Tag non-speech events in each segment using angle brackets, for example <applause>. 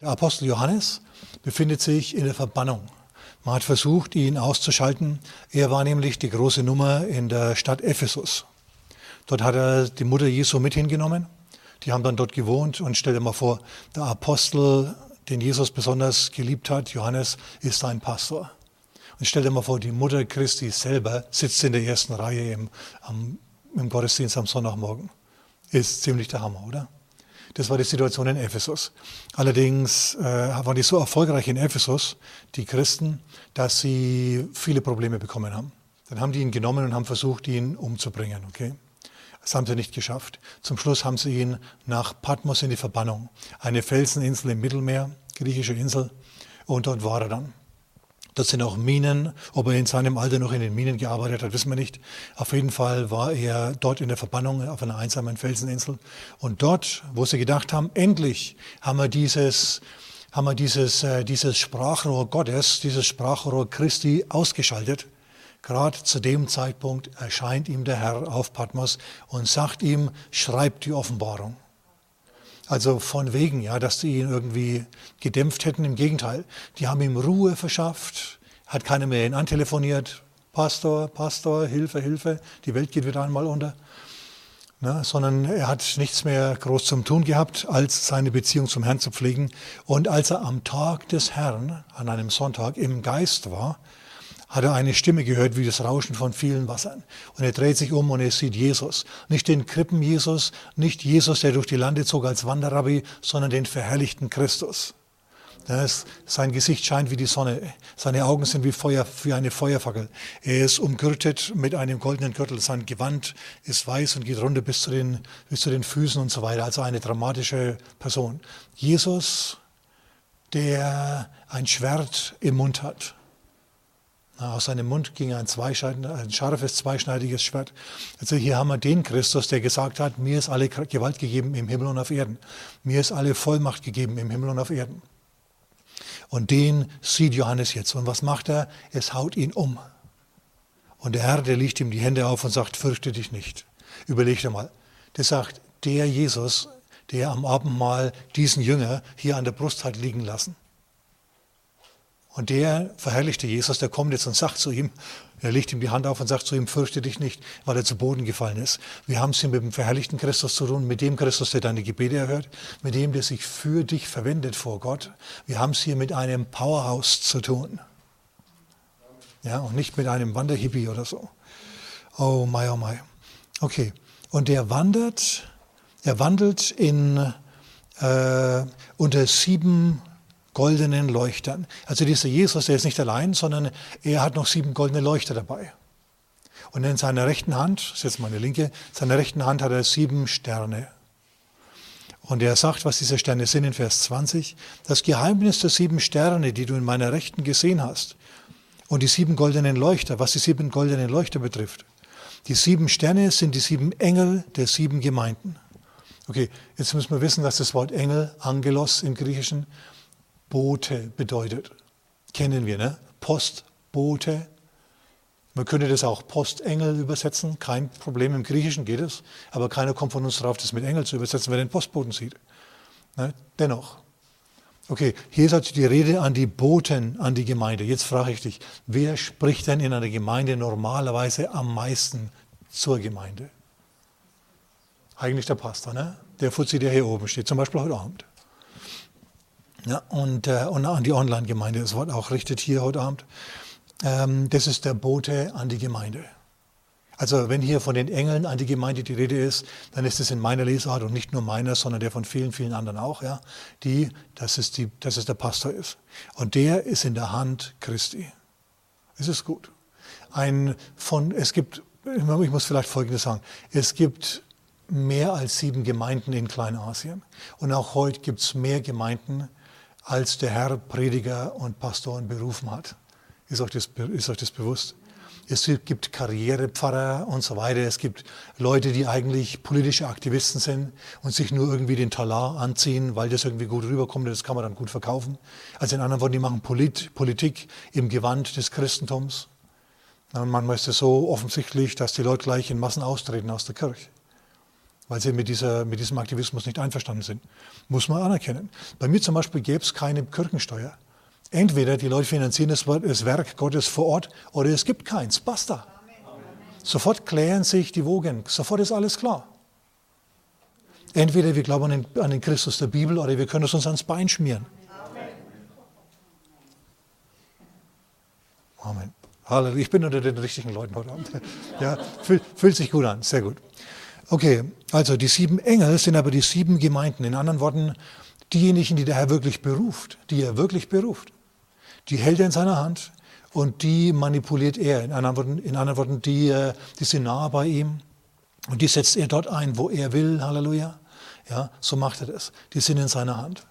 Der Apostel Johannes befindet sich in der Verbannung. Man hat versucht, ihn auszuschalten. Er war nämlich die große Nummer in der Stadt Ephesus. Dort hat er die Mutter Jesu mit hingenommen. Die haben dann dort gewohnt und stell dir mal vor, der Apostel, den Jesus besonders geliebt hat, Johannes, ist ein Pastor. Und stell dir mal vor, die Mutter Christi selber sitzt in der ersten Reihe im, am, im Gottesdienst am Sonntagmorgen. Ist ziemlich der Hammer, oder? Das war die Situation in Ephesus. Allerdings äh, waren die so erfolgreich in Ephesus, die Christen, dass sie viele Probleme bekommen haben. Dann haben die ihn genommen und haben versucht, ihn umzubringen. Okay? Das haben sie nicht geschafft. Zum Schluss haben sie ihn nach Patmos in die Verbannung, eine Felseninsel im Mittelmeer, griechische Insel, und dort war er dann. Das sind auch Minen. Ob er in seinem Alter noch in den Minen gearbeitet hat, wissen wir nicht. Auf jeden Fall war er dort in der Verbannung auf einer einsamen Felseninsel. Und dort, wo sie gedacht haben, endlich haben wir dieses, haben wir dieses, äh, dieses Sprachrohr Gottes, dieses Sprachrohr Christi ausgeschaltet. Gerade zu dem Zeitpunkt erscheint ihm der Herr auf Patmos und sagt ihm, schreib die Offenbarung. Also von wegen, ja, dass die ihn irgendwie gedämpft hätten. Im Gegenteil, die haben ihm Ruhe verschafft, hat keiner mehr ihn antelefoniert. Pastor, Pastor, Hilfe, Hilfe, die Welt geht wieder einmal unter. Ne, sondern er hat nichts mehr groß zum Tun gehabt, als seine Beziehung zum Herrn zu pflegen. Und als er am Tag des Herrn, an einem Sonntag, im Geist war, hat er eine Stimme gehört wie das Rauschen von vielen Wassern. Und er dreht sich um und er sieht Jesus. Nicht den Krippen Jesus, nicht Jesus, der durch die Lande zog als Wanderrabbi, sondern den verherrlichten Christus. Das, sein Gesicht scheint wie die Sonne. Seine Augen sind wie, Feuer, wie eine Feuerfackel. Er ist umgürtet mit einem goldenen Gürtel. Sein Gewand ist weiß und geht runter bis zu den, bis zu den Füßen und so weiter. Also eine dramatische Person. Jesus, der ein Schwert im Mund hat aus seinem Mund ging ein, ein scharfes, zweischneidiges Schwert. Also hier haben wir den Christus, der gesagt hat, mir ist alle Gewalt gegeben im Himmel und auf Erden. Mir ist alle Vollmacht gegeben im Himmel und auf Erden. Und den sieht Johannes jetzt. Und was macht er? Es haut ihn um. Und der Herr, der legt ihm die Hände auf und sagt, fürchte dich nicht. Überleg dir mal. Der sagt, der Jesus, der am Abendmahl diesen Jünger hier an der Brust hat liegen lassen. Und der verherrlichte Jesus, der kommt jetzt und sagt zu ihm, er legt ihm die Hand auf und sagt zu ihm, fürchte dich nicht, weil er zu Boden gefallen ist. Wir haben es hier mit dem verherrlichten Christus zu tun, mit dem Christus, der deine Gebete erhört, mit dem, der sich für dich verwendet vor Gott. Wir haben es hier mit einem Powerhouse zu tun. Ja, und nicht mit einem Wanderhippie oder so. Oh my, oh my. Okay. Und der wandert, er wandelt in, äh, unter sieben goldenen Leuchtern. Also dieser Jesus, der ist nicht allein, sondern er hat noch sieben goldene Leuchter dabei. Und in seiner rechten Hand, das ist jetzt meine linke, in seiner rechten Hand hat er sieben Sterne. Und er sagt, was diese Sterne sind in Vers 20. Das Geheimnis der sieben Sterne, die du in meiner Rechten gesehen hast, und die sieben goldenen Leuchter, was die sieben goldenen Leuchter betrifft. Die sieben Sterne sind die sieben Engel der sieben Gemeinden. Okay, jetzt müssen wir wissen, dass das Wort Engel, Angelos im Griechischen, Bote bedeutet. Kennen wir, ne? Postbote. Man könnte das auch Postengel übersetzen, kein Problem, im Griechischen geht es, aber keiner kommt von uns drauf, das mit Engel zu übersetzen, wenn er den Postboten sieht. Ne? Dennoch. Okay, hier ist also die Rede an die Boten, an die Gemeinde. Jetzt frage ich dich, wer spricht denn in einer Gemeinde normalerweise am meisten zur Gemeinde? Eigentlich der Pastor, ne? Der Fuzzi, der hier oben steht, zum Beispiel heute Abend. Ja, und, äh, und an die Online-Gemeinde, das Wort auch richtet hier heute Abend. Ähm, das ist der Bote an die Gemeinde. Also wenn hier von den Engeln an die Gemeinde die Rede ist, dann ist es in meiner Lesart und nicht nur meiner, sondern der von vielen, vielen anderen auch, ja, die, dass es, die, dass es der Pastor ist. Und der ist in der Hand Christi. Es ist gut. Ein von, es gibt, ich muss vielleicht Folgendes sagen, es gibt mehr als sieben Gemeinden in Kleinasien. Und auch heute gibt es mehr Gemeinden, als der Herr Prediger und Pastoren berufen hat. Ist euch das, ist euch das bewusst? Es gibt Karrierepfarrer und so weiter. Es gibt Leute, die eigentlich politische Aktivisten sind und sich nur irgendwie den Talar anziehen, weil das irgendwie gut rüberkommt und das kann man dann gut verkaufen. Also in anderen Worten, die machen Polit Politik im Gewand des Christentums. Und manchmal ist es so offensichtlich, dass die Leute gleich in Massen austreten aus der Kirche. Weil sie mit, dieser, mit diesem Aktivismus nicht einverstanden sind. Muss man anerkennen. Bei mir zum Beispiel gäbe es keine Kirchensteuer. Entweder die Leute finanzieren das, Werk Gottes vor Ort oder es gibt keins. Basta. Sofort klären sich die Wogen. Sofort ist alles klar. Entweder wir glauben an den, Christus der Bibel oder wir können es uns ans Bein schmieren. Amen. Halleluja. Ich bin unter den richtigen Leuten heute Abend. <laughs> Ja, fühlt sich gut an. Sehr gut. Okay, also die sieben Engel sind aber die sieben Gemeinden. In anderen Worten, diejenigen, die der Herr wirklich beruft, die er wirklich beruft. Die hält er in seiner Hand und die manipuliert er. In anderen Worten, in anderen Worten die, äh, die sind nah bei ihm und die setzt er dort ein, wo er will. Halleluja. Ja, so macht er das. Die sind in seiner Hand.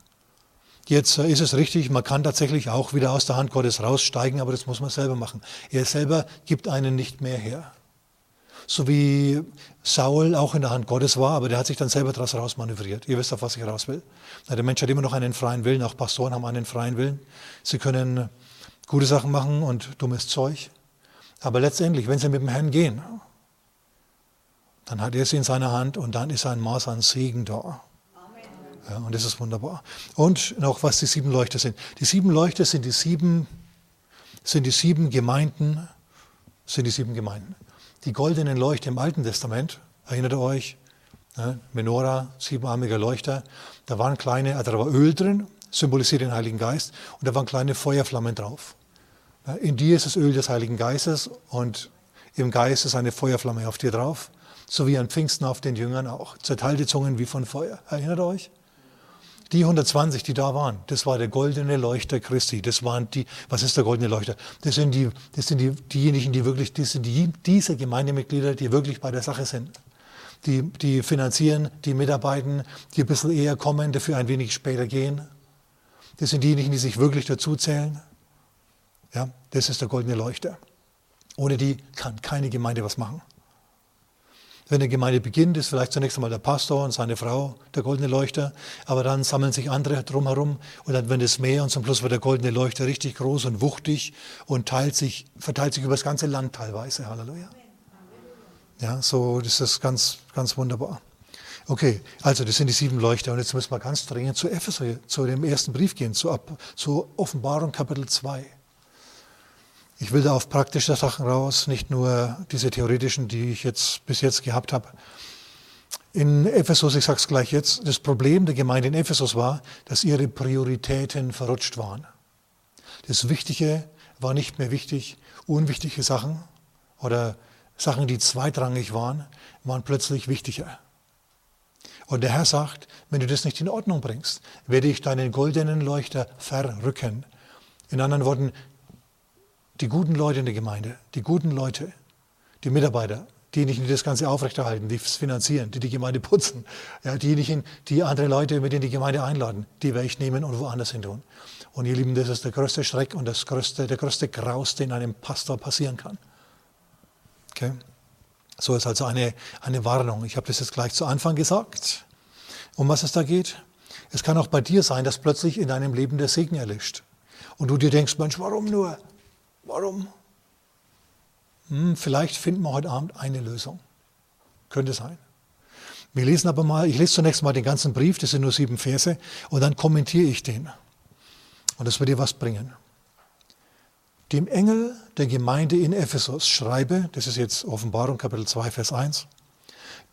Jetzt äh, ist es richtig, man kann tatsächlich auch wieder aus der Hand Gottes raussteigen, aber das muss man selber machen. Er selber gibt einen nicht mehr her so wie Saul auch in der Hand Gottes war, aber der hat sich dann selber daraus rausmanövriert. Ihr wisst, auf was ich raus will. Der Mensch hat immer noch einen freien Willen, auch Pastoren haben einen freien Willen. Sie können gute Sachen machen und dummes Zeug. Aber letztendlich, wenn sie mit dem Herrn gehen, dann hat er sie in seiner Hand und dann ist ein Maß an Segen da. Ja, und das ist wunderbar. Und noch, was die sieben Leuchter sind. Die sieben Leuchter sind die sieben, sind die sieben Gemeinden, sind die sieben Gemeinden die goldenen Leuchter im Alten Testament, erinnert ihr euch? Ne? Menorah, siebenarmiger Leuchter, da waren kleine, also da war Öl drin, symbolisiert den Heiligen Geist, und da waren kleine Feuerflammen drauf. In dir ist das Öl des Heiligen Geistes und im Geist ist eine Feuerflamme auf dir drauf, so wie an Pfingsten auf den Jüngern auch. Zerteilte Zungen wie von Feuer. Erinnert euch? Die 120, die da waren, das war der goldene Leuchter Christi. Das waren die, was ist der goldene Leuchter? Das sind die, das sind die, diejenigen, die wirklich, das sind die, diese Gemeindemitglieder, die wirklich bei der Sache sind. Die, die finanzieren, die mitarbeiten, die ein bisschen eher kommen, dafür ein wenig später gehen. Das sind diejenigen, die sich wirklich dazu zählen. Ja, das ist der goldene Leuchter. Ohne die kann keine Gemeinde was machen. Wenn eine Gemeinde beginnt, ist vielleicht zunächst einmal der Pastor und seine Frau der goldene Leuchter, aber dann sammeln sich andere drumherum und dann wird es mehr und zum Schluss wird der goldene Leuchter richtig groß und wuchtig und teilt sich, verteilt sich über das ganze Land teilweise. Halleluja. Ja, so ist das ganz, ganz wunderbar. Okay, also das sind die sieben Leuchter und jetzt müssen wir ganz dringend zu Epheser, zu dem ersten Brief gehen, zu, zu Offenbarung Kapitel 2. Ich will da auf praktische Sachen raus, nicht nur diese theoretischen, die ich jetzt bis jetzt gehabt habe. In Ephesus, ich sage es gleich jetzt, das Problem der Gemeinde in Ephesus war, dass ihre Prioritäten verrutscht waren. Das Wichtige war nicht mehr wichtig, unwichtige Sachen oder Sachen, die zweitrangig waren, waren plötzlich wichtiger. Und der Herr sagt, wenn du das nicht in Ordnung bringst, werde ich deinen goldenen Leuchter verrücken. In anderen Worten, die guten Leute in der Gemeinde, die guten Leute, die Mitarbeiter, diejenigen, die das Ganze aufrechterhalten, die es finanzieren, die die Gemeinde putzen, ja, diejenigen, die andere Leute mit in die Gemeinde einladen, die werde ich nehmen und woanders hin tun. Und ihr Lieben, das ist der größte Schreck und das größte, der größte Graus, den einem Pastor passieren kann. Okay? So ist also eine, eine Warnung. Ich habe das jetzt gleich zu Anfang gesagt. Um was es da geht? Es kann auch bei dir sein, dass plötzlich in deinem Leben der Segen erlischt. Und du dir denkst, Mensch, warum nur? Warum? Hm, vielleicht finden wir heute Abend eine Lösung. Könnte sein. Wir lesen aber mal, ich lese zunächst mal den ganzen Brief, das sind nur sieben Verse, und dann kommentiere ich den. Und das wird dir was bringen. Dem Engel der Gemeinde in Ephesus schreibe, das ist jetzt Offenbarung Kapitel 2, Vers 1,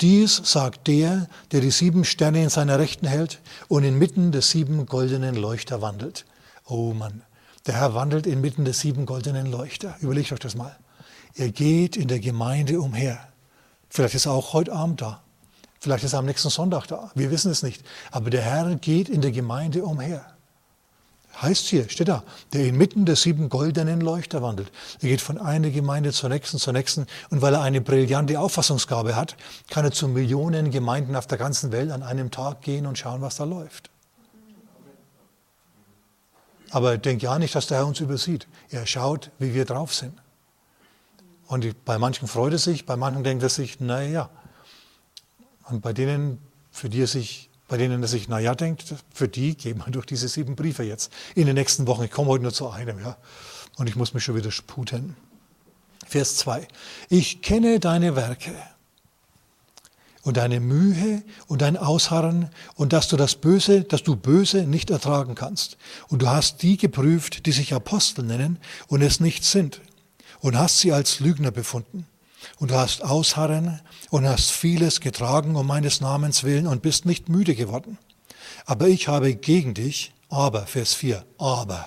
dies sagt der, der die sieben Sterne in seiner Rechten hält und inmitten des sieben goldenen Leuchter wandelt. Oh Mann, der Herr wandelt inmitten des sieben goldenen Leuchter. Überlegt euch das mal. Er geht in der Gemeinde umher. Vielleicht ist er auch heute Abend da. Vielleicht ist er am nächsten Sonntag da. Wir wissen es nicht. Aber der Herr geht in der Gemeinde umher. Heißt hier, steht da, der inmitten der sieben goldenen Leuchter wandelt. Er geht von einer Gemeinde zur nächsten, zur nächsten. Und weil er eine brillante Auffassungsgabe hat, kann er zu Millionen Gemeinden auf der ganzen Welt an einem Tag gehen und schauen, was da läuft. Aber denk ja nicht, dass der Herr uns übersieht. Er schaut, wie wir drauf sind. Und bei manchen freut er sich, bei manchen denkt er sich, naja. Und bei denen, für die er sich, bei denen er sich, naja, denkt, für die gehen wir durch diese sieben Briefe jetzt in den nächsten Wochen. Ich komme heute nur zu einem, ja. Und ich muss mich schon wieder sputen. Vers 2. Ich kenne deine Werke und deine Mühe und dein Ausharren und dass du das Böse, dass du Böse nicht ertragen kannst. Und du hast die geprüft, die sich Apostel nennen und es nicht sind und hast sie als Lügner befunden. Und du hast Ausharren und hast vieles getragen um meines Namens willen und bist nicht müde geworden. Aber ich habe gegen dich, aber, Vers 4, aber,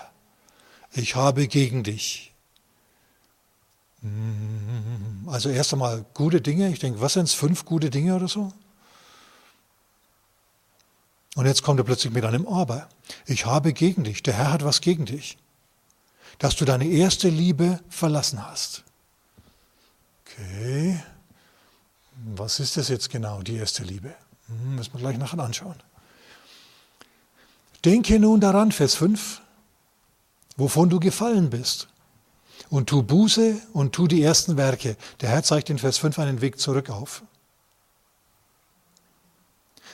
ich habe gegen dich. Mm, also erst einmal gute Dinge. Ich denke, was sind es? Fünf gute Dinge oder so? Und jetzt kommt er plötzlich mit einem Aber. Ich habe gegen dich. Der Herr hat was gegen dich. Dass du deine erste Liebe verlassen hast. Okay. Was ist das jetzt genau, die erste Liebe? Hm, müssen wir gleich nachher anschauen. Denke nun daran, Vers 5, wovon du gefallen bist. Und tu Buße und tu die ersten Werke. Der Herr zeigt in Vers 5 einen Weg zurück auf.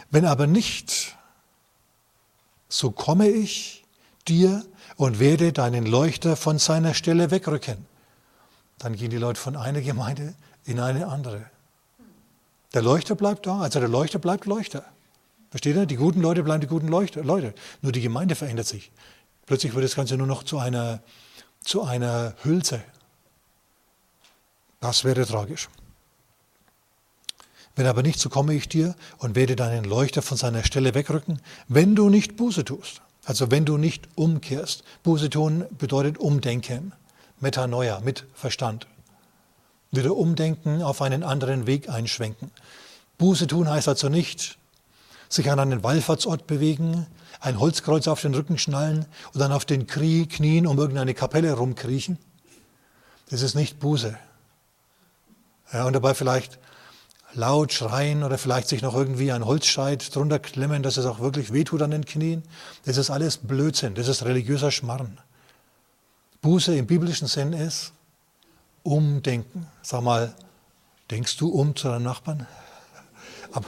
Wenn aber nicht, so komme ich dir und werde deinen Leuchter von seiner Stelle wegrücken. Dann gehen die Leute von einer Gemeinde in eine andere. Der Leuchter bleibt da, also der Leuchter bleibt Leuchter. Versteht ihr? Die guten Leute bleiben die guten Leuchter, Leute. Nur die Gemeinde verändert sich. Plötzlich wird das Ganze nur noch zu einer, zu einer Hülse. Das wäre tragisch. Wenn aber nicht, so komme ich dir und werde deinen Leuchter von seiner Stelle wegrücken, wenn du nicht Buße tust. Also wenn du nicht umkehrst. Buße tun bedeutet umdenken. Metanoia, mit Verstand. Wieder umdenken, auf einen anderen Weg einschwenken. Buße tun heißt also nicht, sich an einen Wallfahrtsort bewegen, ein Holzkreuz auf den Rücken schnallen und dann auf den Knien um irgendeine Kapelle rumkriechen. Das ist nicht Buße. Ja, und dabei vielleicht laut schreien oder vielleicht sich noch irgendwie ein Holzscheit drunter klemmen, dass es auch wirklich wehtut an den Knien. Das ist alles Blödsinn, das ist religiöser Schmarrn. Buße im biblischen Sinn ist umdenken. Sag mal, denkst du um zu deinem Nachbarn? Ab,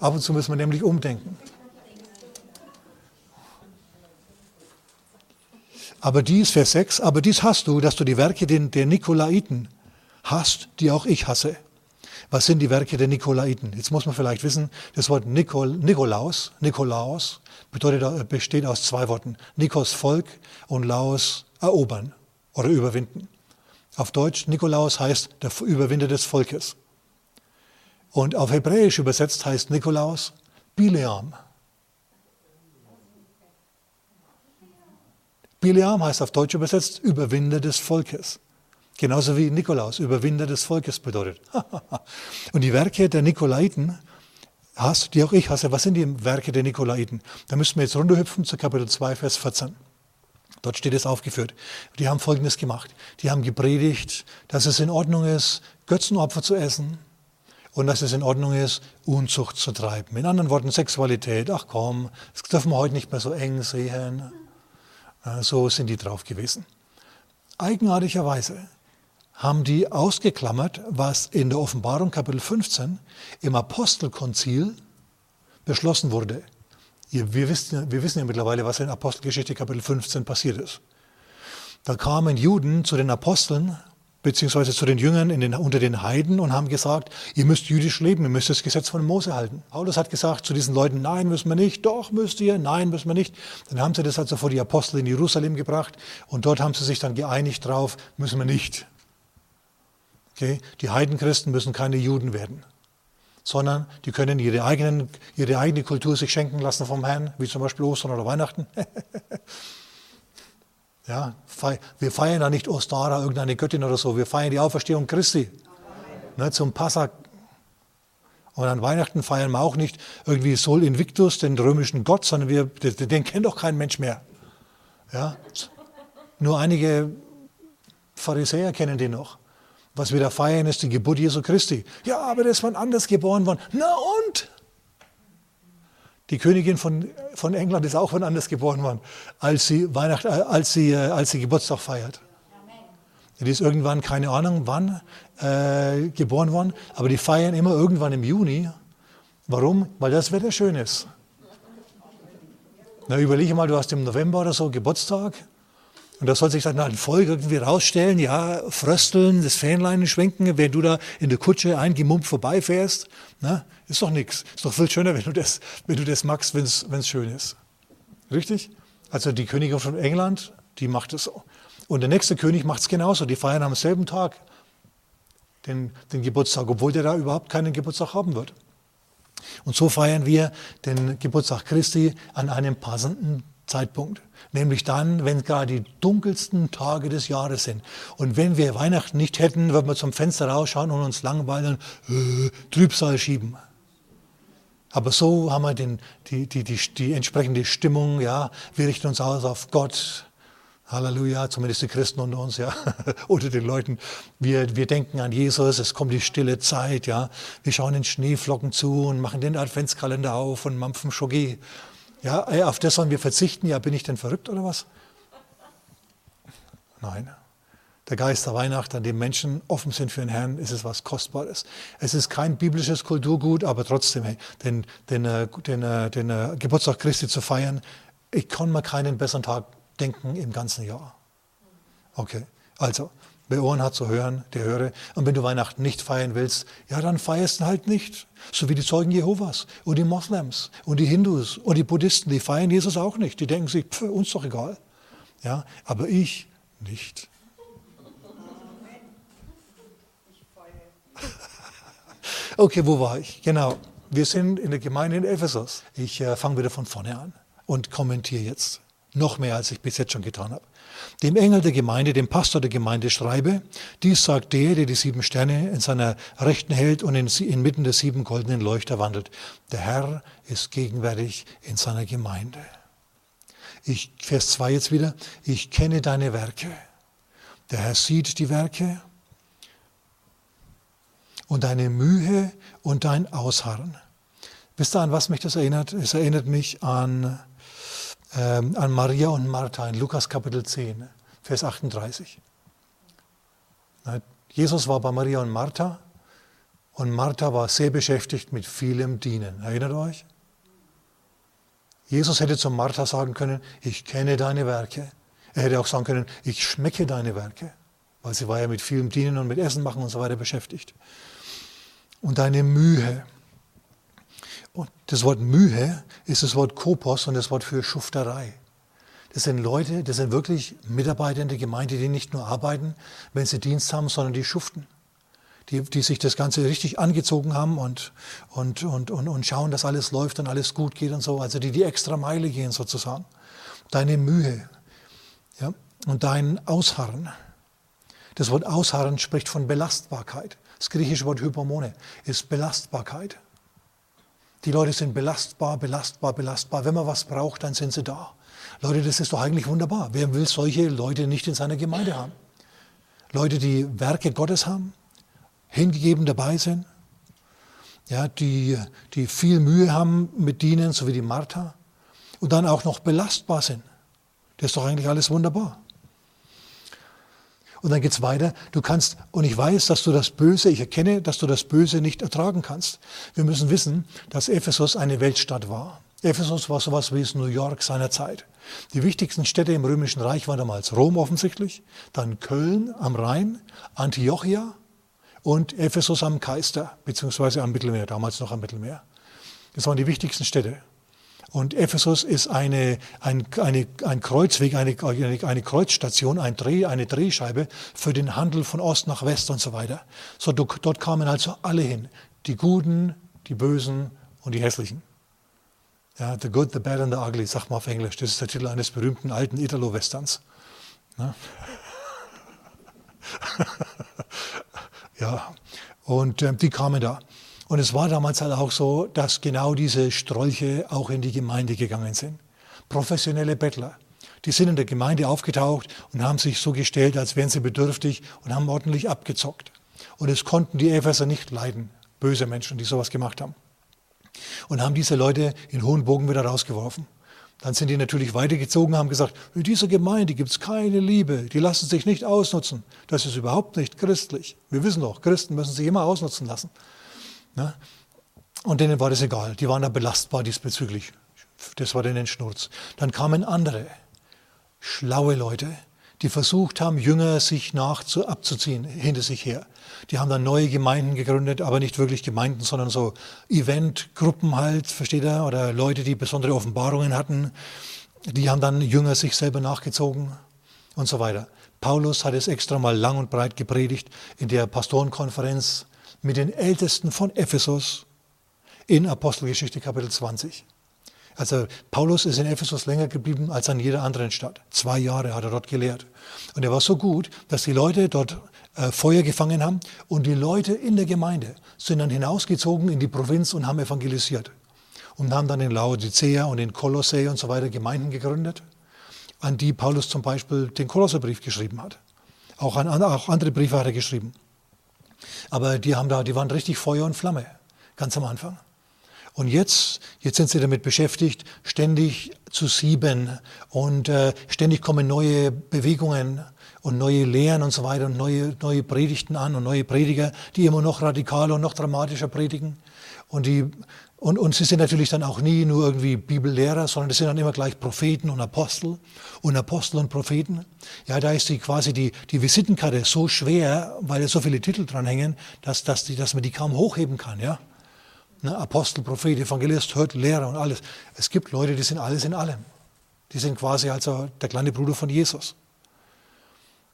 ab und zu müssen wir nämlich umdenken. Aber dies, Vers 6, aber dies hast du, dass du die Werke der Nikolaiten hast, die auch ich hasse. Was sind die Werke der Nikolaiten? Jetzt muss man vielleicht wissen, das Wort Nikol, Nikolaus, Nikolaus bedeutet, besteht aus zwei Worten. Nikos Volk und Laos erobern oder überwinden. Auf Deutsch, Nikolaus heißt der Überwinder des Volkes. Und auf Hebräisch übersetzt heißt Nikolaus Bileam. Bileam heißt auf Deutsch übersetzt Überwinder des Volkes. Genauso wie Nikolaus, Überwinder des Volkes bedeutet. <laughs> Und die Werke der Nikolaiten hast, die auch ich hasse, was sind die Werke der Nikolaiten? Da müssen wir jetzt runterhüpfen zu Kapitel 2, Vers 14. Dort steht es aufgeführt. Die haben Folgendes gemacht. Die haben gepredigt, dass es in Ordnung ist, Götzenopfer zu essen und dass es in Ordnung ist, Unzucht zu treiben. In anderen Worten, Sexualität. Ach komm, das dürfen wir heute nicht mehr so eng sehen. So sind die drauf gewesen. Eigenartigerweise haben die ausgeklammert, was in der Offenbarung Kapitel 15 im Apostelkonzil beschlossen wurde. Wir wissen, wir wissen ja mittlerweile, was in Apostelgeschichte Kapitel 15 passiert ist. Da kamen Juden zu den Aposteln beziehungsweise zu den Jüngern den, unter den Heiden und haben gesagt, ihr müsst jüdisch leben, ihr müsst das Gesetz von Mose halten. Paulus hat gesagt zu diesen Leuten, nein, müssen wir nicht, doch müsst ihr, nein, müssen wir nicht. Dann haben sie das also vor die Apostel in Jerusalem gebracht und dort haben sie sich dann geeinigt drauf, müssen wir nicht. Okay? Die Heidenchristen müssen keine Juden werden sondern die können ihre, eigenen, ihre eigene Kultur sich schenken lassen vom Herrn, wie zum Beispiel Ostern oder Weihnachten. <laughs> ja, wir feiern ja nicht Ostara, irgendeine Göttin oder so, wir feiern die Auferstehung Christi. Ne, zum Passa. Und an Weihnachten feiern wir auch nicht irgendwie Sol Invictus, den römischen Gott, sondern wir, den, den kennt doch kein Mensch mehr. Ja? Nur einige Pharisäer kennen den noch. Was wir da feiern, ist die Geburt Jesu Christi. Ja, aber der ist von anders geboren worden. Na und? Die Königin von, von England ist auch von anders geboren worden, als sie, Weihnacht, äh, als sie, äh, als sie Geburtstag feiert. Die ist irgendwann, keine Ahnung wann, äh, geboren worden, aber die feiern immer irgendwann im Juni. Warum? Weil das Wetter schön ist. Na, überlege mal, du hast im November oder so Geburtstag Und da soll sich dann ein Volk irgendwie rausstellen, ja, frösteln, das Fähnlein schwenken, wenn du da in der Kutsche eingemummt vorbeifährst. Na, ist doch nichts. Ist doch viel schöner, <laughs> wenn du das, wenn du das magst, wenn es schön ist. Richtig? Also die Königin von England, die macht es so. Und der nächste König macht es genauso. Die feiern am selben Tag den, den Geburtstag, obwohl der da überhaupt keinen Geburtstag haben wird. Und so feiern wir den Geburtstag Christi an einem passenden Zeitpunkt. Nämlich dann, wenn gerade die dunkelsten Tage des Jahres sind. Und wenn wir Weihnachten nicht hätten, würden wir zum Fenster rausschauen und uns langweilen, äh, Trübsal schieben. Aber so haben wir den, die, die, die, die entsprechende Stimmung, ja. Wir richten uns aus auf Gott. Halleluja, zumindest die Christen unter uns, ja, <laughs> oder den Leuten. Wir, wir denken an Jesus, es kommt die stille Zeit, ja. Wir schauen den Schneeflocken zu und machen den Adventskalender auf und mampfen Schogi. Ja, auf das sollen wir verzichten. Ja, bin ich denn verrückt oder was? Nein. Der Geist der Weihnacht, an dem Menschen offen sind für den Herrn, ist es was Kostbares. Es ist kein biblisches Kulturgut, aber trotzdem, hey, den, den, äh, den, äh, den, äh, Geburtstag Christi zu feiern, ich kann mir keinen besseren Tag denken im ganzen Jahr. Okay, also Wer Ohren hat zu hören, der höre. Und wenn du Weihnachten nicht feiern willst, ja, dann feierst du halt nicht. So wie die Zeugen Jehovas und die Moslems und die Hindus und die Buddhisten, die feiern Jesus auch nicht. Die denken sich, pf, uns doch egal. Ja, aber ich nicht. <laughs> Okay, wo war ich? Genau. Wir sind in der Gemeinde in Ephesus. Ich äh, fange wieder von vorne an und kommentiere jetzt. Noch mehr, als ich bis jetzt schon getan habe dem Engel der Gemeinde, dem Pastor der Gemeinde schreibe, dies sagt der, der die sieben Sterne in seiner Rechten hält und in, inmitten der sieben goldenen Leuchter wandelt. Der Herr ist gegenwärtig in seiner Gemeinde. Ich, Vers 2 jetzt wieder, ich kenne deine Werke. Der Herr sieht die Werke und deine Mühe und dein Ausharren. Wisst ihr, an was mich das erinnert? Es erinnert mich an ähm, an Maria und Martha in Lukas Kapitel 10, Vers 38. Jesus war bei Maria und Martha und Martha war sehr beschäftigt mit vielem Dienen. Erinnert euch? Jesus hätte zu Martha sagen können, ich kenne deine Werke. Er hätte auch sagen können, ich schmecke deine Werke, weil sie war ja mit vielem Dienen und mit Essen machen und so weiter beschäftigt. Und deine Mühe. Und das Wort Mühe ist das Wort Kopos und das Wort für Schufterei. Das sind Leute, das sind wirklich Mitarbeiter in der Gemeinde, die nicht nur arbeiten, wenn sie Dienst haben, sondern die schuften. Die, die sich das Ganze richtig angezogen haben und, und, und, und, und schauen, dass alles läuft und alles gut geht und so. Also die die extra Meile gehen sozusagen. Deine Mühe ja, und dein Ausharren. Das Wort Ausharren spricht von Belastbarkeit. Das griechische Wort Hypomone ist Belastbarkeit. Die Leute sind belastbar, belastbar, belastbar. Wenn man was braucht, dann sind sie da. Leute, das ist doch eigentlich wunderbar. Wer will solche Leute nicht in seiner Gemeinde haben? Leute, die Werke Gottes haben, hingegeben dabei sind, ja, die, die viel Mühe haben mit Dienen, so wie die Martha, und dann auch noch belastbar sind. Das ist doch eigentlich alles wunderbar. Und dann geht es weiter. Du kannst, und ich weiß, dass du das Böse, ich erkenne, dass du das Böse nicht ertragen kannst. Wir müssen wissen, dass Ephesus eine Weltstadt war. Ephesus war sowas wie es New York seiner Zeit. Die wichtigsten Städte im Römischen Reich waren damals Rom offensichtlich, dann Köln am Rhein, Antiochia und Ephesus am Kaister, beziehungsweise am Mittelmeer, damals noch am Mittelmeer. Das waren die wichtigsten Städte. Und Ephesus ist eine, ein, eine, ein Kreuzweg, eine, eine Kreuzstation, ein Dreh, eine Drehscheibe für den Handel von Ost nach West und so weiter. So, dort kamen also alle hin. Die Guten, die Bösen und die Hässlichen. Ja, the Good, the Bad and the Ugly, sagt man auf Englisch. Das ist der Titel eines berühmten alten Italo-Westerns. Ne? <laughs> ja, und äh, die kamen da. Und es war damals halt auch so, dass genau diese Strolche auch in die Gemeinde gegangen sind. Professionelle Bettler. Die sind in der Gemeinde aufgetaucht und haben sich so gestellt, als wären sie bedürftig und haben ordentlich abgezockt. Und es konnten die Epheser nicht leiden, böse Menschen, die sowas gemacht haben. Und haben diese Leute in hohen Bogen wieder rausgeworfen. Dann sind die natürlich weitergezogen, haben gesagt, in dieser Gemeinde gibt es keine Liebe, die lassen sich nicht ausnutzen. Das ist überhaupt nicht christlich. Wir wissen doch, Christen müssen sich immer ausnutzen lassen. Ne? Und denen war das egal. Die waren da belastbar diesbezüglich. Das war denen Schnurz. Dann kamen andere, schlaue Leute, die versucht haben, Jünger sich nach zu, abzuziehen, hinter sich her. Die haben dann neue Gemeinden gegründet, aber nicht wirklich Gemeinden, sondern so Eventgruppen halt, versteht er, oder Leute, die besondere Offenbarungen hatten. Die haben dann Jünger sich selber nachgezogen und so weiter. Paulus hat es extra mal lang und breit gepredigt in der Pastorenkonferenz mit den Ältesten von Ephesus in Apostelgeschichte Kapitel 20. Also Paulus ist in Ephesus länger geblieben als an jeder anderen Stadt. Zwei Jahre hat er dort gelehrt. Und er war so gut, dass die Leute dort äh, Feuer gefangen haben und die Leute in der Gemeinde sind dann hinausgezogen in die Provinz und haben evangelisiert. Und haben dann in Laodicea und in Kolossä und so weiter Gemeinden gegründet, an die Paulus zum Beispiel den Kolosserbrief geschrieben hat. Auch, an, auch andere Briefe hat er geschrieben. Aber die, haben da, die waren richtig Feuer und Flamme, ganz am Anfang. Und jetzt, jetzt sind sie damit beschäftigt, ständig zu sieben und äh, ständig kommen neue Bewegungen und neue Lehren und so weiter und neue, neue Predigten an und neue Prediger, die immer noch radikaler und noch dramatischer predigen. Und, die, und, und sie sind natürlich dann auch nie nur irgendwie Bibellehrer, sondern das sind dann immer gleich Propheten und Apostel und Apostel und Propheten. Ja, da ist die quasi die, die Visitenkarte so schwer, weil da so viele Titel dranhängen, dass, dass, die, dass man die kaum hochheben kann. Ja? Ne, Apostel, Prophet, Evangelist, Hirte, Lehrer und alles. Es gibt Leute, die sind alles in allem. Die sind quasi also der kleine Bruder von Jesus.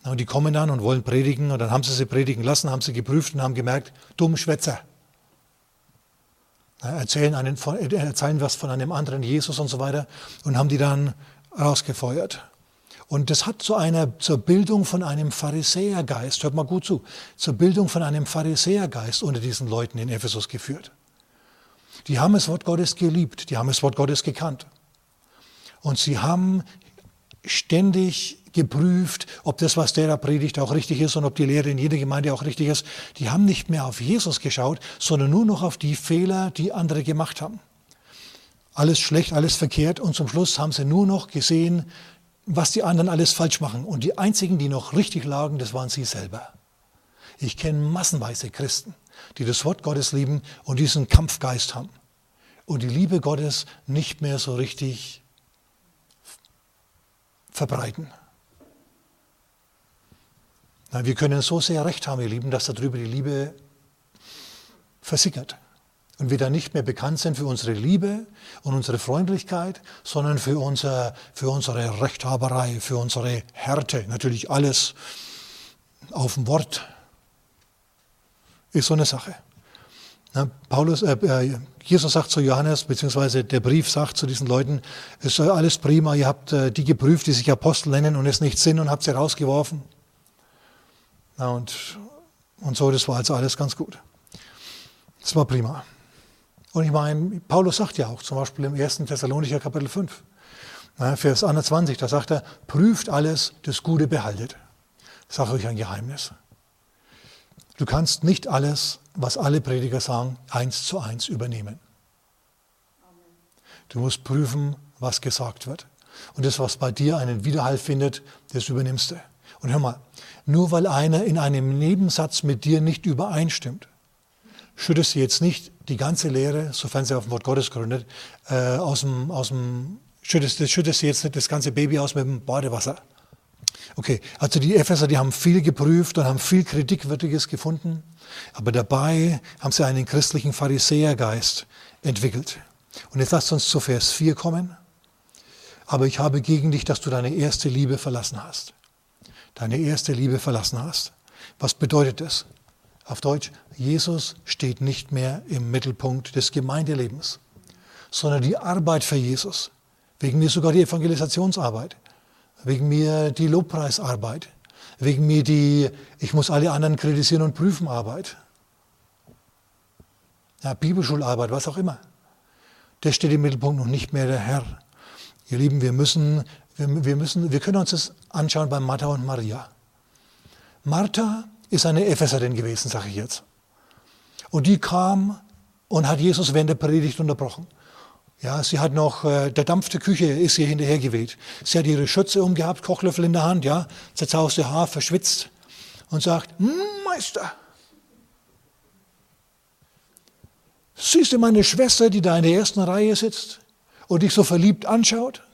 Und die kommen dann und wollen predigen und dann haben sie sie predigen lassen, haben sie geprüft und haben gemerkt, dumm Schwätzer. Erzählen, einen, erzählen was von einem anderen Jesus und so weiter und haben die dann rausgefeuert. Und das hat zu einer, zur Bildung von einem Pharisäergeist, hört mal gut zu, zur Bildung von einem Pharisäergeist unter diesen Leuten in Ephesus geführt. Die haben das Wort Gottes geliebt, die haben das Wort Gottes gekannt. Und sie haben ständig geprüft, ob das, was der da predigt, auch richtig ist und ob die Lehre in jeder Gemeinde auch richtig ist. Die haben nicht mehr auf Jesus geschaut, sondern nur noch auf die Fehler, die andere gemacht haben. Alles schlecht, alles verkehrt und zum Schluss haben sie nur noch gesehen, was die anderen alles falsch machen. Und die einzigen, die noch richtig lagen, das waren sie selber. Ich kenne massenweise Christen, die das Wort Gottes lieben und diesen Kampfgeist haben und die Liebe Gottes nicht mehr so richtig verbreiten. Na, wir können so sehr recht haben, ihr Lieben, dass darüber die Liebe versickert. Und wir dann nicht mehr bekannt sind für unsere Liebe und unsere Freundlichkeit, sondern für, unser, für unsere Rechthaberei, für unsere Härte. Natürlich alles auf dem Wort ist so eine Sache. Paulus, äh, äh, Jesus sagt zu Johannes, beziehungsweise der Brief sagt zu diesen Leuten, es ist alles prima, ihr habt äh, die geprüft, die sich Apostel nennen und es nicht sind und habt sie rausgeworfen. Na, und, und so, das war also alles ganz gut. Das war prima. Und ich meine, Paulus sagt ja auch, zum Beispiel im 1. Thessalonicher Kapitel 5, na, Vers 21, da sagt er, prüft alles, das Gute behaltet. Ich sage euch ein Geheimnis. Du kannst nicht alles, was alle Prediger sagen, eins zu eins übernehmen. Du musst prüfen, was gesagt wird. Und das, was bei dir einen Widerhall findet, das übernimmst du. Und hör mal, nur weil einer in einem Nebensatz mit dir nicht übereinstimmt, schüttest du jetzt nicht die ganze Lehre, sofern sie auf dem Wort Gottes gründet, äh, aus dem, aus dem schüttest, schüttest du jetzt nicht das ganze Baby aus mit dem Badewasser. Okay, also die Epheser, die haben viel geprüft und haben viel Kritikwürdiges gefunden, aber dabei haben sie einen christlichen Pharisäergeist entwickelt. Und jetzt lasst uns zu Vers 4 kommen. Aber ich habe gegen dich, dass du deine erste Liebe verlassen hast. Deine erste Liebe verlassen hast. Was bedeutet das? Auf Deutsch, Jesus steht nicht mehr im Mittelpunkt des Gemeindelebens, sondern die Arbeit für Jesus, wegen mir sogar die Evangelisationsarbeit, wegen mir die Lobpreisarbeit, wegen mir die, ich muss alle anderen kritisieren und prüfen Arbeit. Ja, Bibelschularbeit, was auch immer. Das steht im Mittelpunkt und nicht mehr der Herr. Ihr Lieben, wir müssen, wir, wir müssen, wir können uns das anschauen bei Martha und Maria. Martha ist eine Epheserin gewesen, sage ich jetzt. Und die kam und hat Jesus während der Predigt unterbrochen. Ja, sie hat noch, äh, der Dampf der Küche ist ihr hinterher geweht. Sie hat ihre Schürze umgehabt, Kochlöffel in der Hand, ja, zerzauste Haar, verschwitzt und sagt, hm, Meister, siehst du meine Schwester, die da in der ersten Reihe sitzt und dich so verliebt anschaut?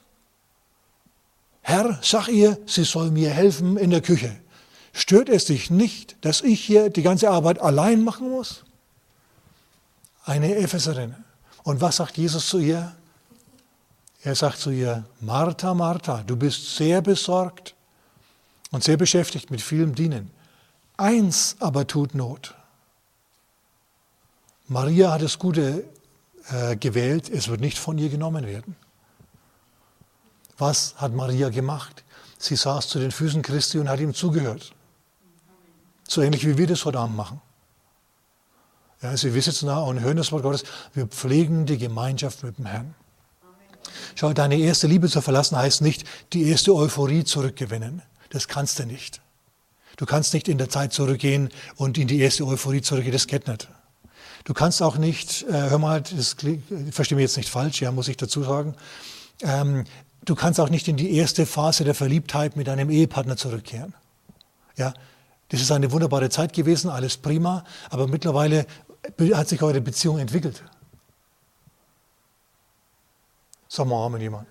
Herr, sag ihr, sie soll mir helfen in der Küche. Stört es dich nicht, dass ich hier die ganze Arbeit allein machen muss? Eine Epheserin. Und was sagt Jesus zu ihr? Er sagt zu ihr, Martha, Martha, du bist sehr besorgt und sehr beschäftigt mit vielem Dienen. Eins aber tut Not. Maria hat das Gute äh, gewählt, es wird nicht von ihr genommen werden. Was hat Maria gemacht? Sie saß zu den Füßen Christi und hat ihm zugehört. So ähnlich wie wir das heute Abend machen. Ja, also wir sitzen da und hören das Wort Gottes. Wir pflegen die Gemeinschaft mit dem Herrn. Schau, deine erste Liebe zu verlassen heißt nicht, die erste Euphorie zurückgewinnen. Das kannst du nicht. Du kannst nicht in der Zeit zurückgehen und in die erste Euphorie zurückgehen. Das geht nicht. Du kannst auch nicht, äh, hör mal, das verstehe mich jetzt nicht falsch, ja, muss ich dazu sagen. Ähm, du kannst auch nicht in die erste Phase der Verliebtheit mit deinem Ehepartner zurückkehren. Ja, das ist eine wunderbare Zeit gewesen, alles prima, aber mittlerweile hat sich eure Beziehung entwickelt. Sag mal Amen jemand.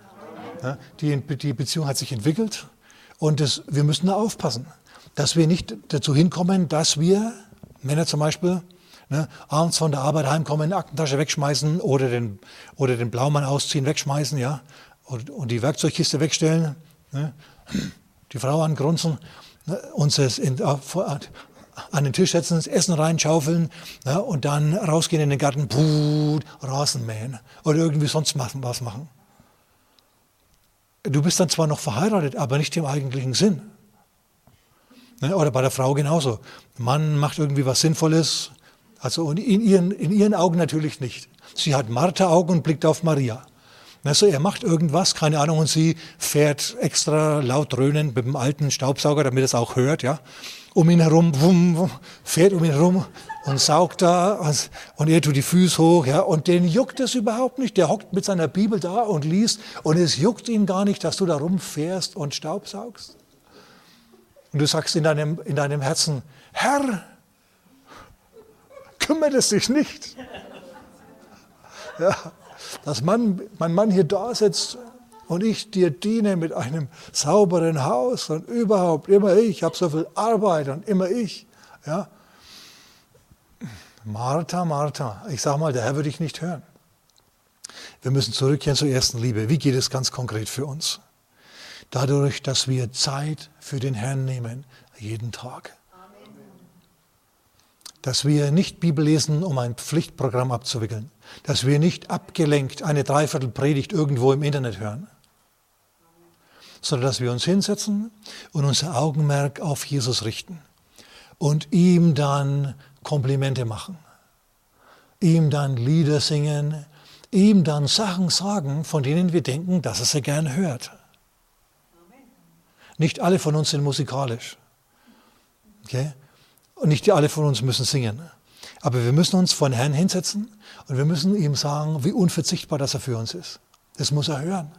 Ja, die, die Beziehung hat sich entwickelt und das, wir müssen da aufpassen, dass wir nicht dazu hinkommen, dass wir, Männer zum Beispiel, ne, abends von der Arbeit heimkommen, Aktentasche wegschmeißen oder den, oder den Blaumann ausziehen, wegschmeißen, ja, und, die Werkzeugkiste wegstellen, ne, die Frau angrunzen, ne, uns in, an den Tisch setzen, das Essen reinschaufeln ja, und dann rausgehen in den Garten, puh, Rasen mähen oder irgendwie sonst was machen. Du bist dann zwar noch verheiratet, aber nicht im eigentlichen Sinn. Ne, oder bei der Frau genauso. Mann macht irgendwie was Sinnvolles, also in ihren, in ihren Augen natürlich nicht. Sie hat Martha-Augen und blickt auf Maria. Also er macht irgendwas, keine Ahnung, und sie fährt extra laut dröhnend mit dem alten Staubsauger, damit es auch hört, ja um ihn herum, wum, wum, fährt um ihn herum und saugt da und, und er tut die Füße hoch, ja, und den juckt es überhaupt nicht. Der hockt mit seiner Bibel da und liest und es juckt ihn gar nicht, dass du da rumfährst und Staubsaugst. Und du sagst in deinem, in deinem Herzen, Herr, kümmert es dich nicht. Ja, dass man, mein Mann hier da sitzt und ich dir diene mit einem sauberen Haus und überhaupt immer ich, ich habe so viel Arbeit und immer ich. Ja? Martha, Martha, ich sage mal, der Herr würde ich nicht hören. Wir müssen zurückkehren zur ersten Liebe. Wie geht es ganz konkret für uns? Dadurch, dass wir Zeit für den Herrn nehmen, jeden Tag. Dass wir nicht Bibel lesen, um ein Pflichtprogramm abzuwickeln. Dass wir nicht abgelenkt eine Dreiviertelpredigt irgendwo im Internet hören sondern dass wir uns hinsetzen und unser Augenmerk auf Jesus richten und ihm dann Komplimente machen, ihm dann Lieder singen, ihm dann Sachen sagen, von denen wir denken, dass er sie gern hört. Nicht alle von uns sind musikalisch. Okay? Und nicht alle von uns müssen singen. Aber wir müssen uns vor den Herrn hinsetzen und wir müssen ihm sagen, wie unverzichtbar das er für uns ist. Das muss er hören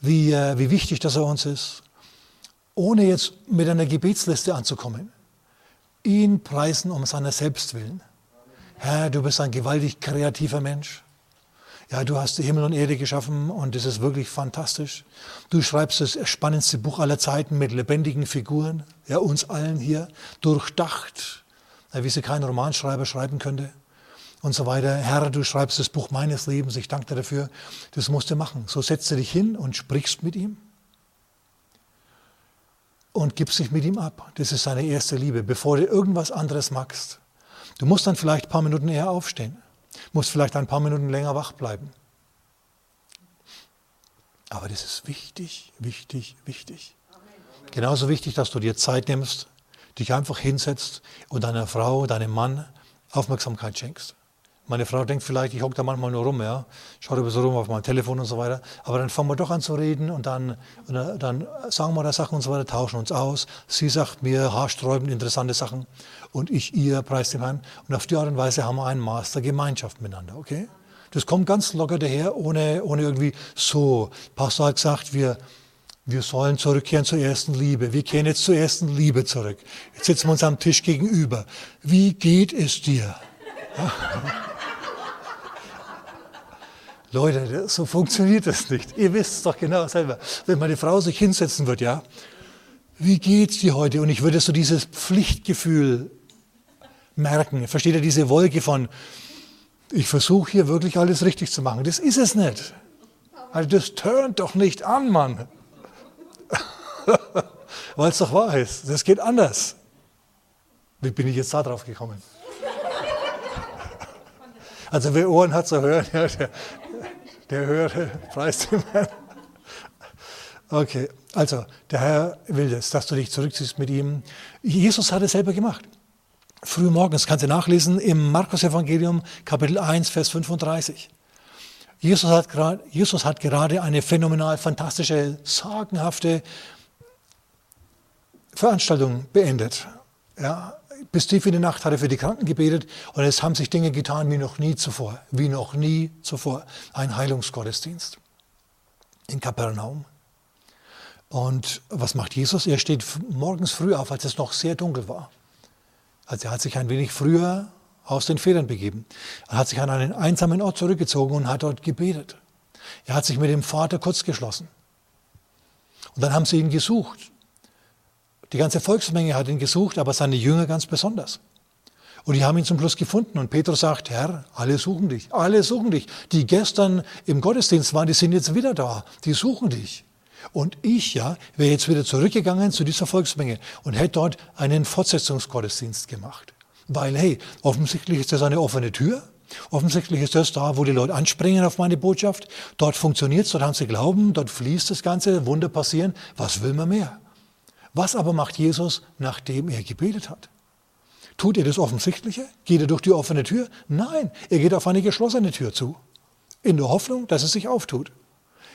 wie, äh, wie wichtig das er uns ist, ohne jetzt mit einer Gebetsliste anzukommen. Ihn preisen um seiner selbst willen. Herr, du bist ein gewaltig kreativer Mensch. Ja, du hast Himmel und Erde geschaffen und es ist wirklich fantastisch. Du schreibst das spannendste Buch aller Zeiten mit lebendigen Figuren, ja, uns allen hier, durchdacht, wie sie kein Romanschreiber schreiben könnte und so weiter. Herr, du schreibst das Buch meines Lebens, ich danke dir dafür. Das musst du machen. So setzt du dich hin und sprichst mit ihm und gibst dich mit ihm ab. Das ist seine erste Liebe, bevor du irgendwas anderes machst. Du musst dann vielleicht ein paar Minuten eher aufstehen, musst vielleicht ein paar Minuten länger wach bleiben. Aber das ist wichtig, wichtig, wichtig. Genauso wichtig, dass du dir Zeit nimmst, dich einfach hinsetzt und deiner Frau, deinem Mann Aufmerksamkeit schenkst. Meine Frau denkt vielleicht, ich hocke da manchmal nur rum, ja, schaue über so rum auf meinem Telefon und so weiter. Aber dann fangen wir doch an zu reden und dann, und dann sagen wir da Sachen und so weiter, tauschen uns aus. Sie sagt mir haarsträubend interessante Sachen und ich ihr preis dem Herrn. Und auf die Art und Weise haben wir ein Maß der Gemeinschaft miteinander, okay? Das kommt ganz locker daher, ohne, ohne irgendwie so. Pastor hat gesagt, wir, wir sollen zurückkehren zur ersten Liebe. Wir kehren jetzt zur ersten Liebe zurück. Jetzt sitzen wir uns am Tisch gegenüber. Wie geht es dir? <laughs> Leute, so funktioniert das nicht. Ihr wisst es doch genau selber. Wenn meine Frau sich hinsetzen wird, ja, wie geht's dir heute? Und ich würde so dieses Pflichtgefühl merken. Versteht ihr diese Wolke von, ich versuche hier wirklich alles richtig zu machen. Das ist es nicht. Also das turnt doch nicht an, Mann. <laughs> Weil es doch wahr ist. Das geht anders. Wie bin ich jetzt da drauf gekommen? Also wer Ohren hat zu hören, ja, der, der dem Herrn. <laughs> Okay, also der Herr will das, dass du dich zurückziehst mit ihm. Jesus hat es selber gemacht. Früh morgens kannst du nachlesen im Markus-Evangelium, Kapitel 1, Vers 35. Jesus hat, Jesus hat gerade eine phänomenal fantastische, sagenhafte Veranstaltung beendet. Ja, bis tief in die Nacht hat er für die Kranken gebetet und es haben sich Dinge getan wie noch nie zuvor. Wie noch nie zuvor. Ein Heilungsgottesdienst in Kapernaum. Und was macht Jesus? Er steht morgens früh auf, als es noch sehr dunkel war. Also er hat sich ein wenig früher aus den Federn begeben. Er hat sich an einen einsamen Ort zurückgezogen und hat dort gebetet. Er hat sich mit dem Vater kurz geschlossen. Und dann haben sie ihn gesucht. Die ganze Volksmenge hat ihn gesucht, aber seine Jünger ganz besonders. Und die haben ihn zum Schluss gefunden. Und Petrus sagt, Herr, alle suchen dich, alle suchen dich. Die gestern im Gottesdienst waren, die sind jetzt wieder da. Die suchen dich. Und ich, ja, wäre jetzt wieder zurückgegangen zu dieser Volksmenge und hätte dort einen Fortsetzungsgottesdienst gemacht. Weil, hey, offensichtlich ist das eine offene Tür. Offensichtlich ist das da, wo die Leute anspringen auf meine Botschaft. Dort funktioniert es, dort haben sie Glauben, dort fließt das Ganze, Wunder passieren. Was will man mehr? Was aber macht Jesus, nachdem er gebetet hat? Tut er das Offensichtliche? Geht er durch die offene Tür? Nein, er geht auf eine geschlossene Tür zu. In der Hoffnung, dass es sich auftut.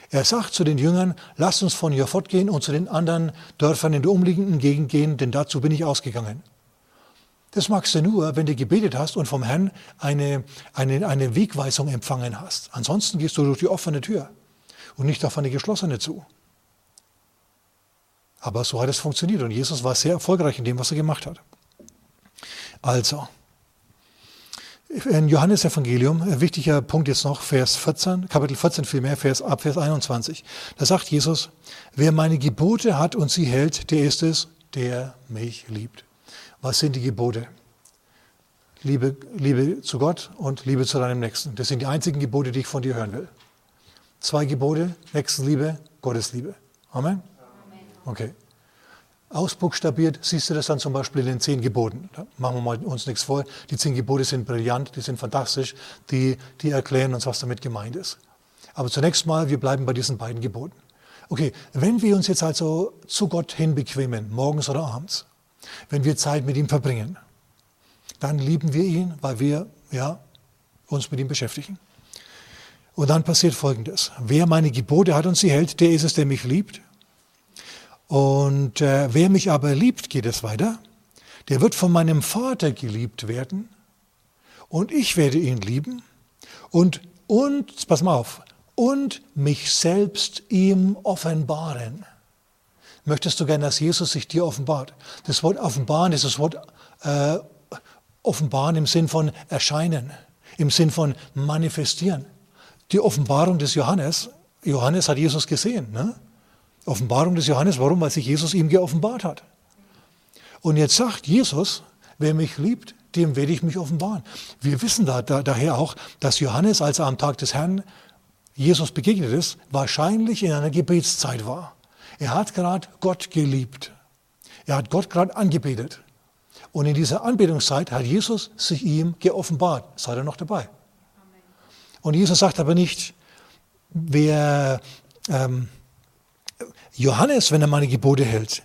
Er sagt zu den Jüngern, lasst uns von hier fortgehen und zu den anderen Dörfern in der umliegenden Gegend gehen, denn dazu bin ich ausgegangen. Das magst du nur, wenn du gebetet hast und vom Herrn eine, eine, eine Wegweisung empfangen hast. Ansonsten gehst du durch die offene Tür und nicht auf eine geschlossene zu. Aber so hat es funktioniert und Jesus war sehr erfolgreich in dem, was er gemacht hat. Also, in Johannes Evangelium, ein wichtiger Punkt jetzt noch, Vers 14, Kapitel 14 vielmehr, Vers, ab Vers 21. Da sagt Jesus, wer meine Gebote hat und sie hält, der ist es, der mich liebt. Was sind die Gebote? Liebe, Liebe zu Gott und Liebe zu deinem Nächsten. Das sind die einzigen Gebote, die ich von dir hören will. Zwei Gebote, Nächstenliebe, Gottesliebe. Amen. Okay. Ausbuchstabiert siehst du das dann zum Beispiel in den zehn Geboten. Da machen wir mal uns nichts vor. Die zehn Gebote sind brillant, die sind fantastisch, die, die erklären uns, was damit gemeint ist. Aber zunächst mal, wir bleiben bei diesen beiden Geboten. Okay, wenn wir uns jetzt also zu Gott hin bequemen, morgens oder abends, wenn wir Zeit mit ihm verbringen, dann lieben wir ihn, weil wir ja, uns mit ihm beschäftigen. Und dann passiert Folgendes. Wer meine Gebote hat und sie hält, der ist es, der mich liebt. Und äh, wer mich aber liebt, geht es weiter, der wird von meinem Vater geliebt werden und ich werde ihn lieben und, und, pass mal auf, und mich selbst ihm offenbaren. Möchtest du gerne, dass Jesus sich dir offenbart? Das Wort offenbaren ist das Wort äh, offenbaren im Sinn von erscheinen, im Sinn von manifestieren. Die Offenbarung des Johannes, Johannes hat Jesus gesehen, ne? Offenbarung des Johannes, warum? Weil sich Jesus ihm geoffenbart hat. Und jetzt sagt Jesus, wer mich liebt, dem werde ich mich offenbaren. Wir wissen da, da, daher auch, dass Johannes, als er am Tag des Herrn Jesus begegnet ist, wahrscheinlich in einer Gebetszeit war. Er hat gerade Gott geliebt. Er hat Gott gerade angebetet. Und in dieser Anbetungszeit hat Jesus sich ihm geoffenbart. Seid ihr noch dabei? Und Jesus sagt aber nicht, wer ähm, Johannes, wenn er meine Gebote hält,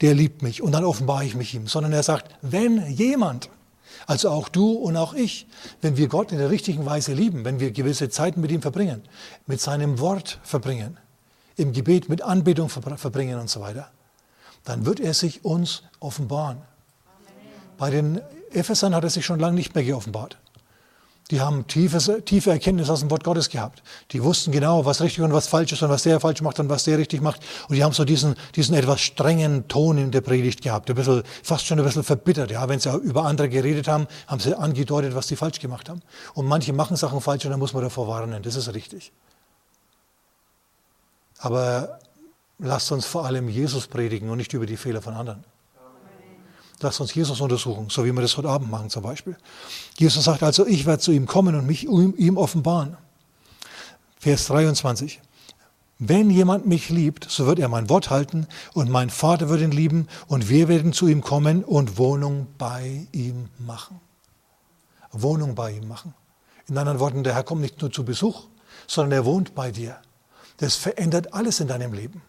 der liebt mich und dann offenbare ich mich ihm, sondern er sagt, wenn jemand, also auch du und auch ich, wenn wir Gott in der richtigen Weise lieben, wenn wir gewisse Zeiten mit ihm verbringen, mit seinem Wort verbringen, im Gebet mit Anbetung verbringen und so weiter, dann wird er sich uns offenbaren. Bei den Ephesern hat er sich schon lange nicht mehr geoffenbart. Die haben tiefes, tiefe Erkenntnis aus dem Wort Gottes gehabt. Die wussten genau, was richtig und was falsch ist und was der falsch macht und was der richtig macht. Und die haben so diesen, diesen etwas strengen Ton in der Predigt gehabt. Ein bisschen, fast schon ein bisschen verbittert. Ja, wenn sie über andere geredet haben, haben sie angedeutet, was sie falsch gemacht haben. Und manche machen Sachen falsch und dann muss man davor warnen. Das ist richtig. Aber lasst uns vor allem Jesus predigen und nicht über die Fehler von anderen. Lass uns Jesus untersuchen, so wie wir das heute Abend machen zum Beispiel. Jesus sagt also, ich werde zu ihm kommen und mich ihm offenbaren. Vers 23. Wenn jemand mich liebt, so wird er mein Wort halten und mein Vater wird ihn lieben und wir werden zu ihm kommen und Wohnung bei ihm machen. Wohnung bei ihm machen. In anderen Worten, der Herr kommt nicht nur zu Besuch, sondern er wohnt bei dir. Das verändert alles in deinem Leben.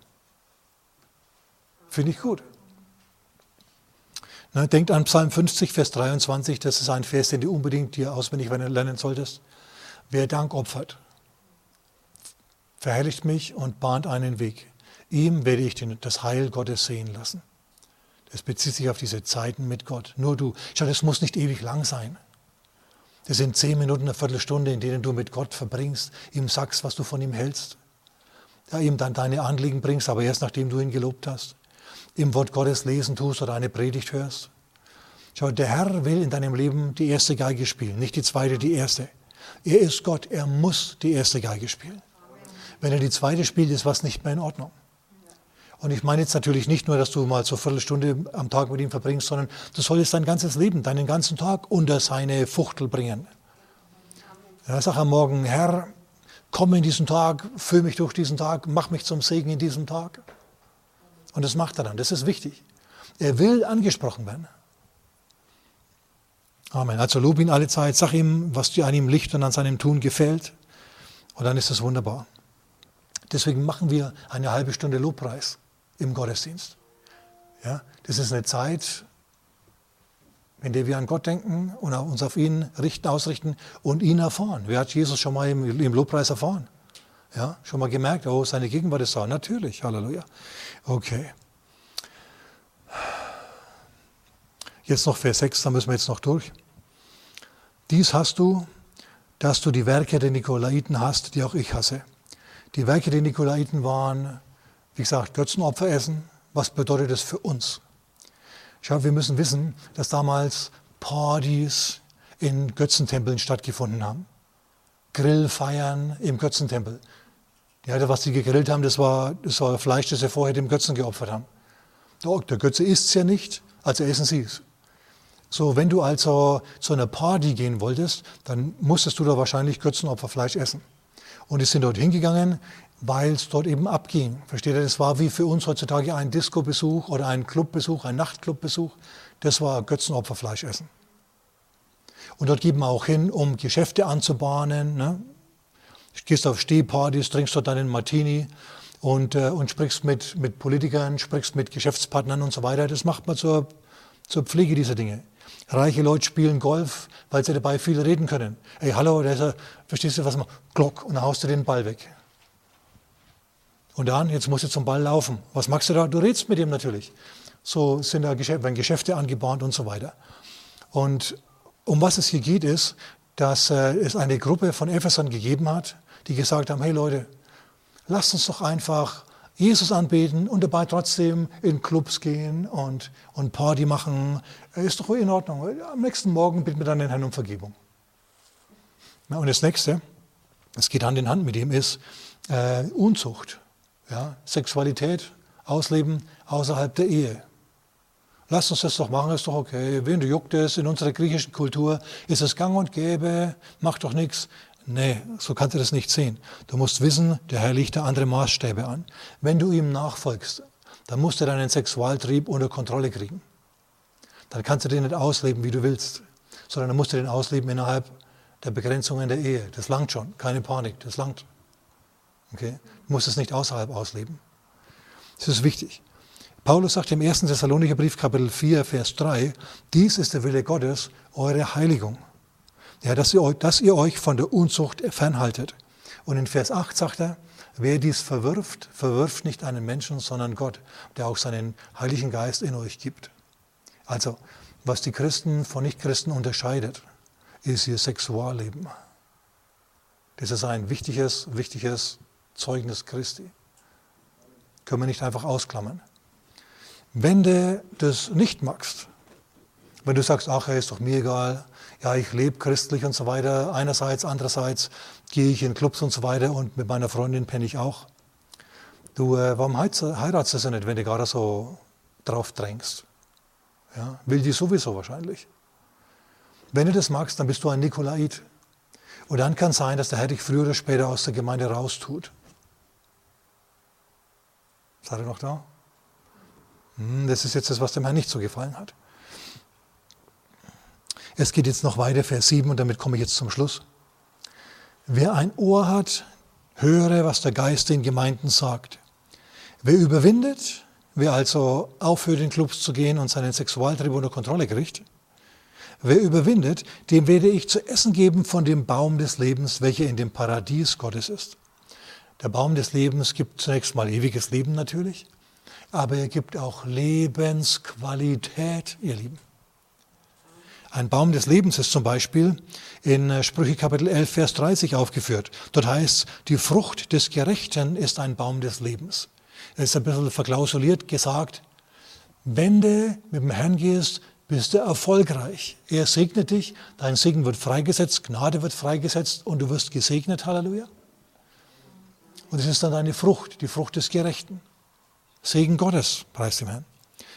Finde ich gut. Denkt an Psalm 50, Vers 23, das ist ein Vers, den du unbedingt dir auswendig lernen solltest. Wer Dank opfert, verherrlicht mich und bahnt einen Weg. Ihm werde ich das Heil Gottes sehen lassen. Das bezieht sich auf diese Zeiten mit Gott. Nur du. Schau, das muss nicht ewig lang sein. Das sind zehn Minuten, eine Viertelstunde, in denen du mit Gott verbringst, ihm sagst, was du von ihm hältst. Ja, ihm dann deine Anliegen bringst, aber erst nachdem du ihn gelobt hast im Wort Gottes lesen tust oder eine Predigt hörst. Schau, der Herr will in deinem Leben die erste Geige spielen, nicht die zweite, die erste. Er ist Gott, er muss die erste Geige spielen. Wenn er die zweite spielt, ist was nicht mehr in Ordnung. Und ich meine jetzt natürlich nicht nur, dass du mal so eine Viertelstunde am Tag mit ihm verbringst, sondern du solltest dein ganzes Leben, deinen ganzen Tag unter seine Fuchtel bringen. Ja, sag am Morgen, Herr, komm in diesen Tag, füll mich durch diesen Tag, mach mich zum Segen in diesem Tag. Und das macht er dann. Das ist wichtig. Er will angesprochen werden. Amen. Also lob ihn alle Zeit, sag ihm, was dir an ihm Licht und an seinem Tun gefällt. Und dann ist das wunderbar. Deswegen machen wir eine halbe Stunde Lobpreis im Gottesdienst. Ja, das ist eine Zeit, in der wir an Gott denken und uns auf ihn richten, ausrichten und ihn erfahren. Wer hat Jesus schon mal im, im Lobpreis erfahren? Ja, schon mal gemerkt, oh, seine Gegenwart ist da. Natürlich, Halleluja. Okay. Jetzt noch Vers 6, da müssen wir jetzt noch durch. Dies hast du, dass du die Werke der Nikolaiten hast, die auch ich hasse. Die Werke der Nikolaiten waren, wie gesagt, Götzenopfer essen. Was bedeutet das für uns? Schau, wir müssen wissen, dass damals Partys in Götzentempeln stattgefunden haben. Grillfeiern im Götzentempel. Ja, was sie gegrillt haben, das war, das war Fleisch, das sie vorher dem Götzen geopfert haben. Der Götze isst es ja nicht, also essen sie es. So, wenn du also zu einer Party gehen wolltest, dann musstest du da wahrscheinlich Götzenopferfleisch essen. Und die sind dort hingegangen, weil es dort eben abging. Versteht ihr? Das war wie für uns heutzutage ein Disco-Besuch oder ein Clubbesuch, ein Nachtclubbesuch. Das war Götzenopferfleisch essen. Und dort geht man auch hin, um Geschäfte anzubahnen. Ne? Gehst auf Stehpartys, trinkst dort deinen Martini und, äh, und sprichst mit, mit Politikern, sprichst mit Geschäftspartnern und so weiter. Das macht man zur, zur Pflege dieser Dinge. Reiche Leute spielen Golf, weil sie dabei viel reden können. Ey, hallo, da ist er, verstehst du, was man, Glock, und dann haust du den Ball weg. Und dann, jetzt musst du zum Ball laufen. Was machst du da? Du redest mit ihm natürlich. So sind da Geschäfte, werden Geschäfte angebahnt und so weiter. Und um was es hier geht, ist, dass äh, es eine Gruppe von Ephesern gegeben hat, die gesagt haben, hey Leute, lasst uns doch einfach Jesus anbeten und dabei trotzdem in Clubs gehen und, und Party machen. Ist doch in Ordnung. Am nächsten Morgen bitten wir dann den Herrn um Vergebung. Ja, und das nächste, das geht Hand in Hand mit ihm, ist äh, Unzucht. Ja, Sexualität, Ausleben außerhalb der Ehe. Lass uns das doch machen, ist doch okay. Wen du juckt es? In unserer griechischen Kultur ist es gang und gäbe, macht doch nichts. Nee, so kannst du das nicht sehen. Du musst wissen, der Herr legt da andere Maßstäbe an. Wenn du ihm nachfolgst, dann musst du deinen Sexualtrieb unter Kontrolle kriegen. Dann kannst du den nicht ausleben, wie du willst, sondern dann musst du den ausleben innerhalb der Begrenzungen der Ehe. Das langt schon, keine Panik, das langt. Okay? Du musst es nicht außerhalb ausleben. Das ist wichtig. Paulus sagt im 1. Thessalonicher Brief, Kapitel 4, Vers 3, dies ist der Wille Gottes, eure Heiligung. Ja, dass ihr, dass ihr euch von der Unzucht fernhaltet. Und in Vers 8 sagt er, wer dies verwirft, verwirft nicht einen Menschen, sondern Gott, der auch seinen Heiligen Geist in euch gibt. Also, was die Christen von Nichtchristen unterscheidet, ist ihr Sexualleben. Das ist ein wichtiges, wichtiges Zeugnis Christi. Können wir nicht einfach ausklammern. Wenn du das nicht magst, wenn du sagst, ach, ist doch mir egal, ja, ich lebe christlich und so weiter, einerseits, andererseits gehe ich in Clubs und so weiter und mit meiner Freundin penne ich auch. Du, äh, warum heiratest du sie nicht, wenn du gerade so drauf drängst? Ja, will die sowieso wahrscheinlich. Wenn du das magst, dann bist du ein Nikolait. Und dann kann es sein, dass der Herr dich früher oder später aus der Gemeinde raustut. Seid ihr noch da? Hm, das ist jetzt das, was dem Herrn nicht so gefallen hat. Es geht jetzt noch weiter, Vers 7, und damit komme ich jetzt zum Schluss. Wer ein Ohr hat, höre, was der Geist den Gemeinden sagt. Wer überwindet, wer also aufhört, in Clubs zu gehen und seinen Sexualtrieb unter Kontrolle kriegt, wer überwindet, dem werde ich zu essen geben von dem Baum des Lebens, welcher in dem Paradies Gottes ist. Der Baum des Lebens gibt zunächst mal ewiges Leben natürlich, aber er gibt auch Lebensqualität, ihr Lieben. Ein Baum des Lebens ist zum Beispiel in äh, Sprüche Kapitel 11, Vers 30 aufgeführt. Dort heißt, die Frucht des Gerechten ist ein Baum des Lebens. Es ist ein bisschen verklausuliert gesagt, wenn du mit dem Herrn gehst, bist du erfolgreich. Er segnet dich, dein Segen wird freigesetzt, Gnade wird freigesetzt und du wirst gesegnet, Halleluja. Und es ist dann deine Frucht, die Frucht des Gerechten. Segen Gottes, preis dem Herrn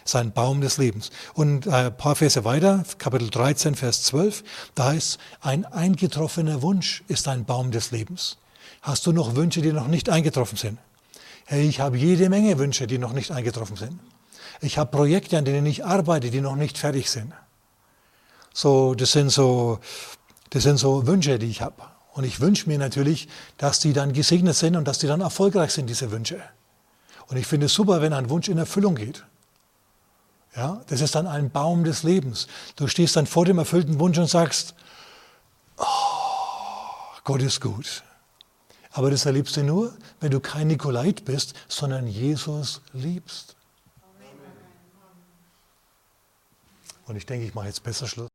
sein Baum des Lebens. Und äh, ein paar Verse weiter, Kapitel 13, Vers 12, da heißt ein eingetroffener Wunsch ist ein Baum des Lebens. Hast du noch Wünsche, die noch nicht eingetroffen sind? Hey, ich habe jede Menge Wünsche, die noch nicht eingetroffen sind. Ich habe Projekte, an denen ich arbeite, die noch nicht fertig sind. So, das sind so, das sind so Wünsche, die ich habe. Und ich wünsche mir natürlich, dass die dann gesegnet sind und dass die dann erfolgreich sind, diese Wünsche. Und ich finde es super, wenn ein Wunsch in Erfüllung geht. Ja, das ist dann ein Baum des Lebens. Du stehst dann vor dem erfüllten Wunsch und sagst, oh, Gott ist gut. Aber das erlebst du nur, wenn du kein Nikolait bist, sondern Jesus liebst. Und ich denke, ich mache jetzt besser Schluss.